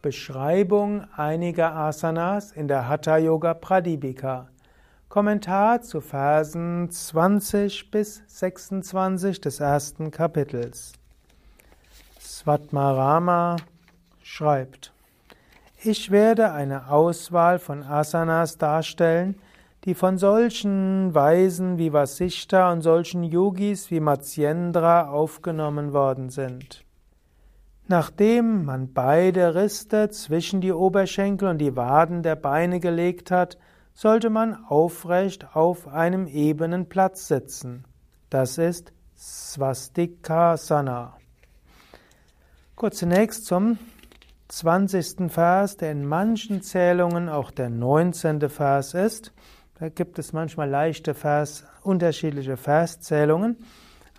Beschreibung einiger Asanas in der Hatha Yoga Pradipika. Kommentar zu Versen 20 bis 26 des ersten Kapitels. Svatmarama schreibt, ich werde eine Auswahl von Asanas darstellen, die von solchen Weisen wie Vasishta und solchen Yogis wie Matsyendra aufgenommen worden sind. Nachdem man beide Riste zwischen die Oberschenkel und die Waden der Beine gelegt hat, sollte man aufrecht auf einem ebenen Platz sitzen. Das ist Swastikasana. Kurz zunächst zum 20. Vers, der in manchen Zählungen auch der 19. Vers ist. Da gibt es manchmal leichte Vers, unterschiedliche Verszählungen,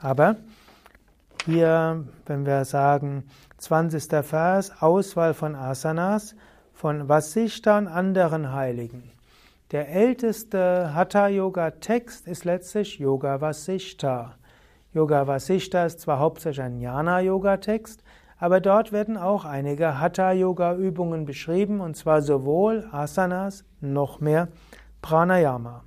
aber hier, wenn wir sagen, 20. Vers, Auswahl von Asanas von Vasishta und anderen Heiligen. Der älteste Hatha-Yoga-Text ist letztlich Yoga Vasishta. Yoga Vasishta ist zwar hauptsächlich ein Jnana-Yoga-Text, aber dort werden auch einige Hatha-Yoga-Übungen beschrieben, und zwar sowohl Asanas noch mehr Pranayama.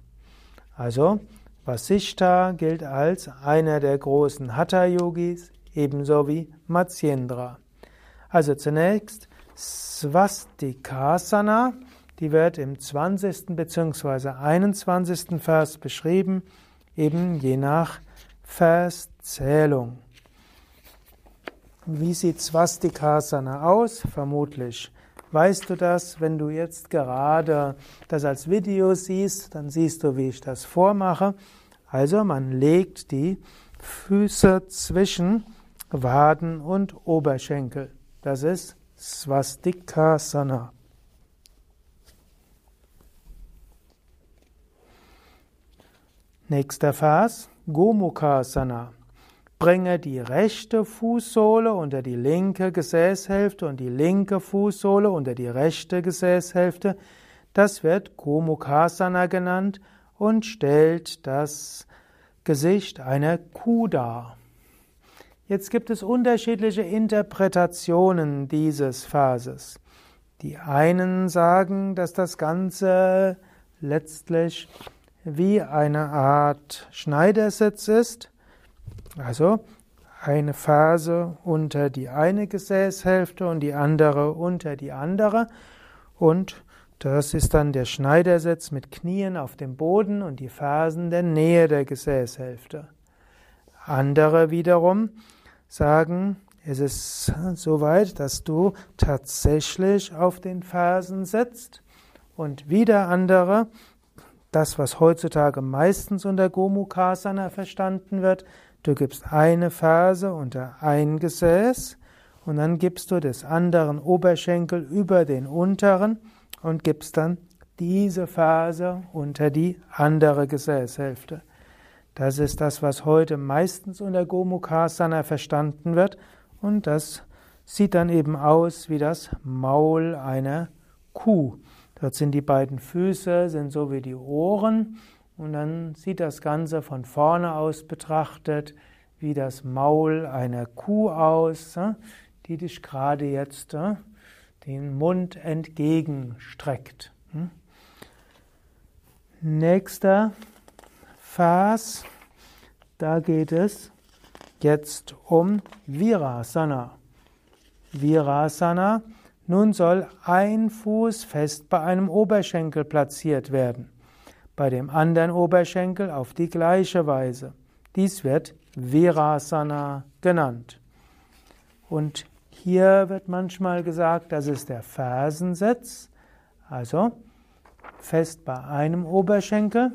Also, Vasishta gilt als einer der großen Hatha-Yogis, ebenso wie Matsyendra. Also zunächst Swastikasana, die wird im 20. bzw. 21. Vers beschrieben, eben je nach Verszählung. Wie sieht Swastikasana aus? Vermutlich Weißt du das, wenn du jetzt gerade das als Video siehst, dann siehst du, wie ich das vormache. Also man legt die Füße zwischen Waden und Oberschenkel. Das ist Swastikasana. Nächster Vers, Gomukasana. Bringe die rechte Fußsohle unter die linke Gesäßhälfte und die linke Fußsohle unter die rechte Gesäßhälfte. Das wird Gomukasana genannt und stellt das Gesicht einer Kuh dar. Jetzt gibt es unterschiedliche Interpretationen dieses Verses. Die einen sagen, dass das Ganze letztlich wie eine Art Schneidersitz ist. Also eine Phase unter die eine Gesäßhälfte und die andere unter die andere. Und das ist dann der Schneidersitz mit Knien auf dem Boden und die Fersen der Nähe der Gesäßhälfte. Andere wiederum sagen, es ist so weit, dass du tatsächlich auf den Fersen sitzt. Und wieder andere, das, was heutzutage meistens unter Gomukasana verstanden wird, Du gibst eine Ferse unter ein Gesäß und dann gibst du des anderen Oberschenkel über den unteren und gibst dann diese Ferse unter die andere Gesäßhälfte. Das ist das, was heute meistens unter Gomukasana verstanden wird und das sieht dann eben aus wie das Maul einer Kuh. Dort sind die beiden Füße, sind so wie die Ohren und dann sieht das Ganze von vorne aus betrachtet wie das Maul einer Kuh aus, äh, die dich gerade jetzt äh, den Mund entgegenstreckt. Hm? Nächster Vers, da geht es jetzt um Virasana. Virasana, nun soll ein Fuß fest bei einem Oberschenkel platziert werden bei dem anderen Oberschenkel auf die gleiche Weise. Dies wird Virasana genannt. Und hier wird manchmal gesagt, das ist der Fersensitz, also fest bei einem Oberschenkel,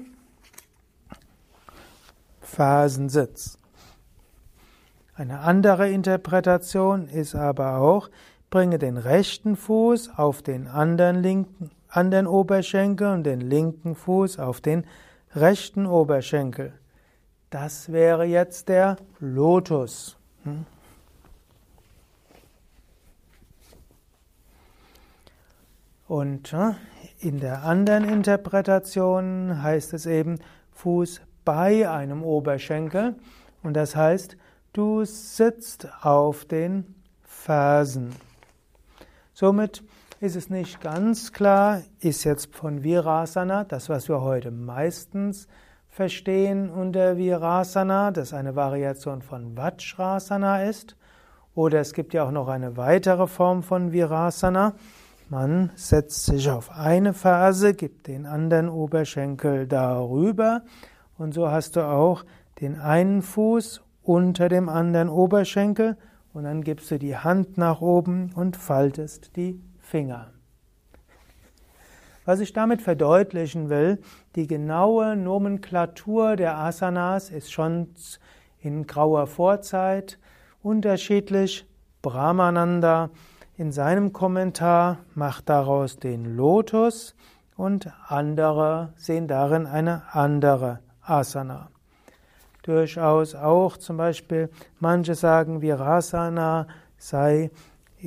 Fersensitz. Eine andere Interpretation ist aber auch, bringe den rechten Fuß auf den anderen linken an den Oberschenkel und den linken Fuß auf den rechten Oberschenkel. Das wäre jetzt der Lotus. Hm? Und in der anderen Interpretation heißt es eben Fuß bei einem Oberschenkel. Und das heißt, du sitzt auf den Fersen. Somit ist es nicht ganz klar, ist jetzt von Virasana, das was wir heute meistens verstehen unter Virasana, das eine Variation von Vajrasana ist, oder es gibt ja auch noch eine weitere Form von Virasana. Man setzt sich auf eine Ferse, gibt den anderen Oberschenkel darüber. Und so hast du auch den einen Fuß unter dem anderen Oberschenkel. Und dann gibst du die Hand nach oben und faltest die Finger. Was ich damit verdeutlichen will, die genaue Nomenklatur der Asanas ist schon in grauer Vorzeit unterschiedlich. Brahmananda in seinem Kommentar macht daraus den Lotus und andere sehen darin eine andere Asana. Durchaus auch zum Beispiel, manche sagen, Virasana sei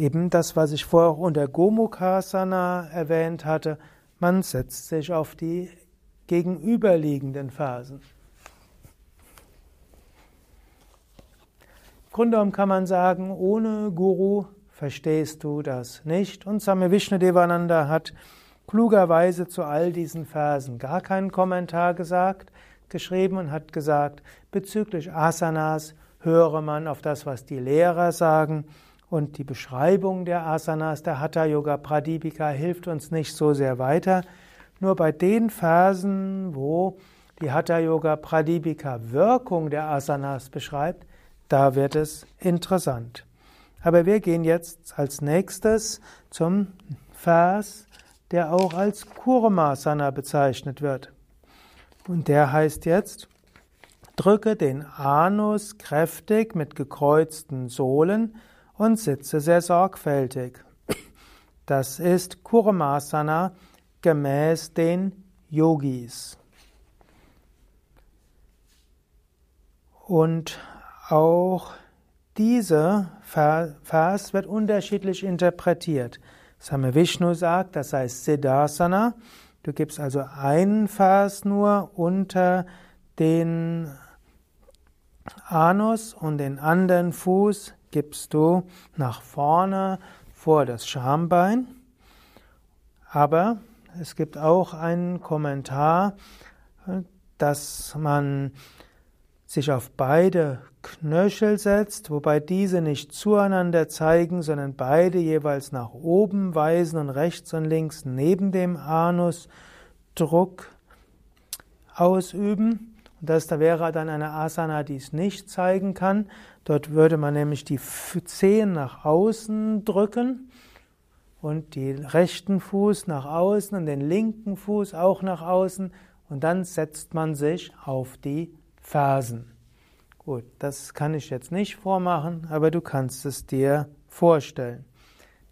Eben das, was ich vorher auch unter Gomukhasana erwähnt hatte, man setzt sich auf die gegenüberliegenden Phasen. Im Grunde genommen kann man sagen, ohne Guru verstehst du das nicht. Und Same Vishnudevananda hat klugerweise zu all diesen Phasen gar keinen Kommentar gesagt, geschrieben und hat gesagt, bezüglich Asanas höre man auf das, was die Lehrer sagen und die Beschreibung der Asanas, der Hatha Yoga Pradipika hilft uns nicht so sehr weiter. Nur bei den Phasen, wo die Hatha Yoga Pradipika Wirkung der Asanas beschreibt, da wird es interessant. Aber wir gehen jetzt als nächstes zum Vers, der auch als Kurmasana bezeichnet wird. Und der heißt jetzt, drücke den Anus kräftig mit gekreuzten Sohlen und sitze sehr sorgfältig. Das ist Kurmasana gemäß den Yogis. Und auch dieser Vers wird unterschiedlich interpretiert. Same Vishnu sagt, das heißt Siddhasana. Du gibst also einen Vers nur unter den Anus und den anderen Fuß gibst du nach vorne vor das Schambein. Aber es gibt auch einen Kommentar, dass man sich auf beide Knöchel setzt, wobei diese nicht zueinander zeigen, sondern beide jeweils nach oben weisen und rechts und links neben dem Anus Druck ausüben. Das wäre dann eine Asana, die es nicht zeigen kann. Dort würde man nämlich die Zehen nach außen drücken und den rechten Fuß nach außen und den linken Fuß auch nach außen und dann setzt man sich auf die Fersen. Gut, das kann ich jetzt nicht vormachen, aber du kannst es dir vorstellen.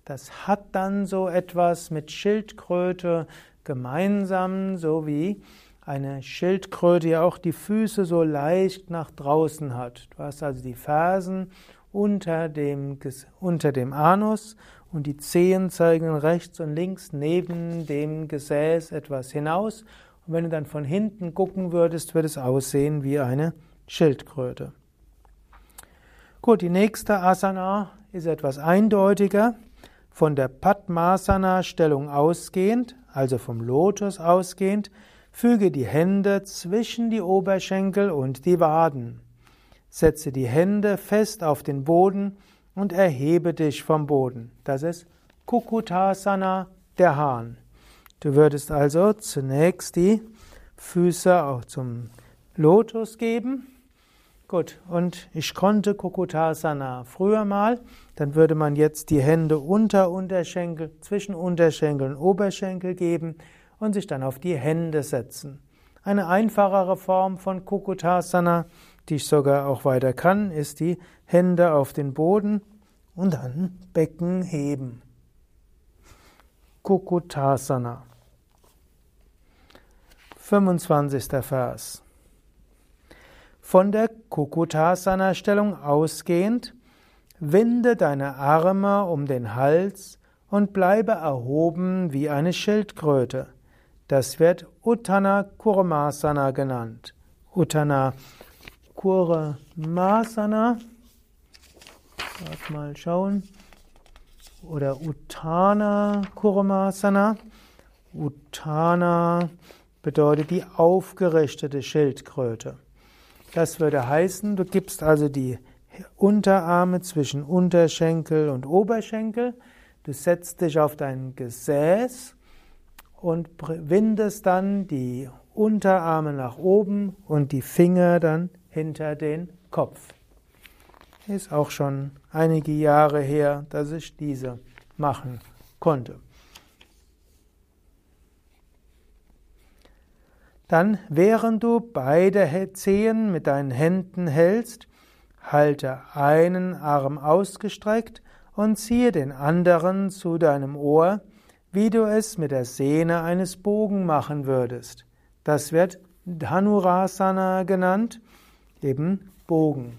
Das hat dann so etwas mit Schildkröte gemeinsam, so wie eine Schildkröte die auch die Füße so leicht nach draußen hat. Du hast also die Fersen unter dem, unter dem Anus und die Zehen zeigen rechts und links neben dem Gesäß etwas hinaus. Und wenn du dann von hinten gucken würdest, würde es aussehen wie eine Schildkröte. Gut, die nächste Asana ist etwas eindeutiger. Von der Padmasana-Stellung ausgehend, also vom Lotus ausgehend, Füge die Hände zwischen die Oberschenkel und die Waden. Setze die Hände fest auf den Boden und erhebe dich vom Boden. Das ist Kukutasana, der Hahn. Du würdest also zunächst die Füße auch zum Lotus geben. Gut, und ich konnte Kukutasana früher mal, dann würde man jetzt die Hände unter Unterschenkel, zwischen Unterschenkel und Oberschenkel geben und sich dann auf die Hände setzen. Eine einfachere Form von Kukutasana, die ich sogar auch weiter kann, ist die Hände auf den Boden und dann Becken heben. Kukutasana. 25. Vers. Von der Kukutasana-Stellung ausgehend, winde deine Arme um den Hals und bleibe erhoben wie eine Schildkröte. Das wird Uttana Kurmasana genannt. Uttana Kurmasana. Mal schauen. oder Uttana Kurmasana. Uttana bedeutet die aufgerichtete Schildkröte. Das würde heißen, du gibst also die Unterarme zwischen Unterschenkel und Oberschenkel, du setzt dich auf dein Gesäß und windest dann die Unterarme nach oben und die Finger dann hinter den Kopf. Ist auch schon einige Jahre her, dass ich diese machen konnte. Dann, während du beide Zehen mit deinen Händen hältst, halte einen Arm ausgestreckt und ziehe den anderen zu deinem Ohr, wie du es mit der Sehne eines Bogen machen würdest. Das wird Dhanurasana genannt, eben Bogen.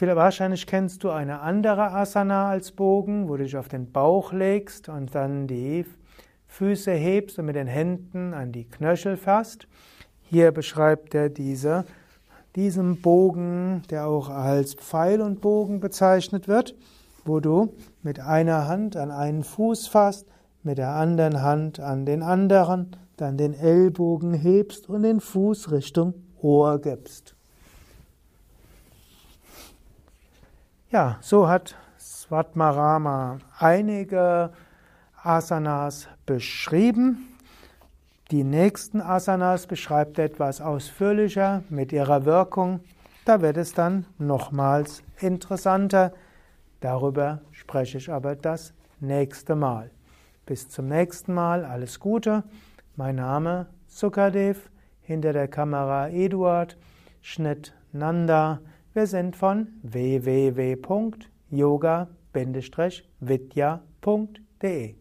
Wahrscheinlich kennst du eine andere Asana als Bogen, wo du dich auf den Bauch legst und dann die Füße hebst und mit den Händen an die Knöchel fasst. Hier beschreibt er diese, diesen Bogen, der auch als Pfeil und Bogen bezeichnet wird, wo du mit einer Hand an einen Fuß fasst, mit der anderen Hand an den anderen, dann den Ellbogen hebst und den Fuß Richtung Ohr gibst. Ja, so hat Svatmarama einige Asanas beschrieben. Die nächsten Asanas beschreibt er etwas ausführlicher mit ihrer Wirkung. Da wird es dann nochmals interessanter. Darüber spreche ich aber das nächste Mal. Bis zum nächsten Mal, alles Gute. Mein Name Sukadev, hinter der Kamera Eduard, Schnitt Nanda. Wir sind von www.yoga-vidya.de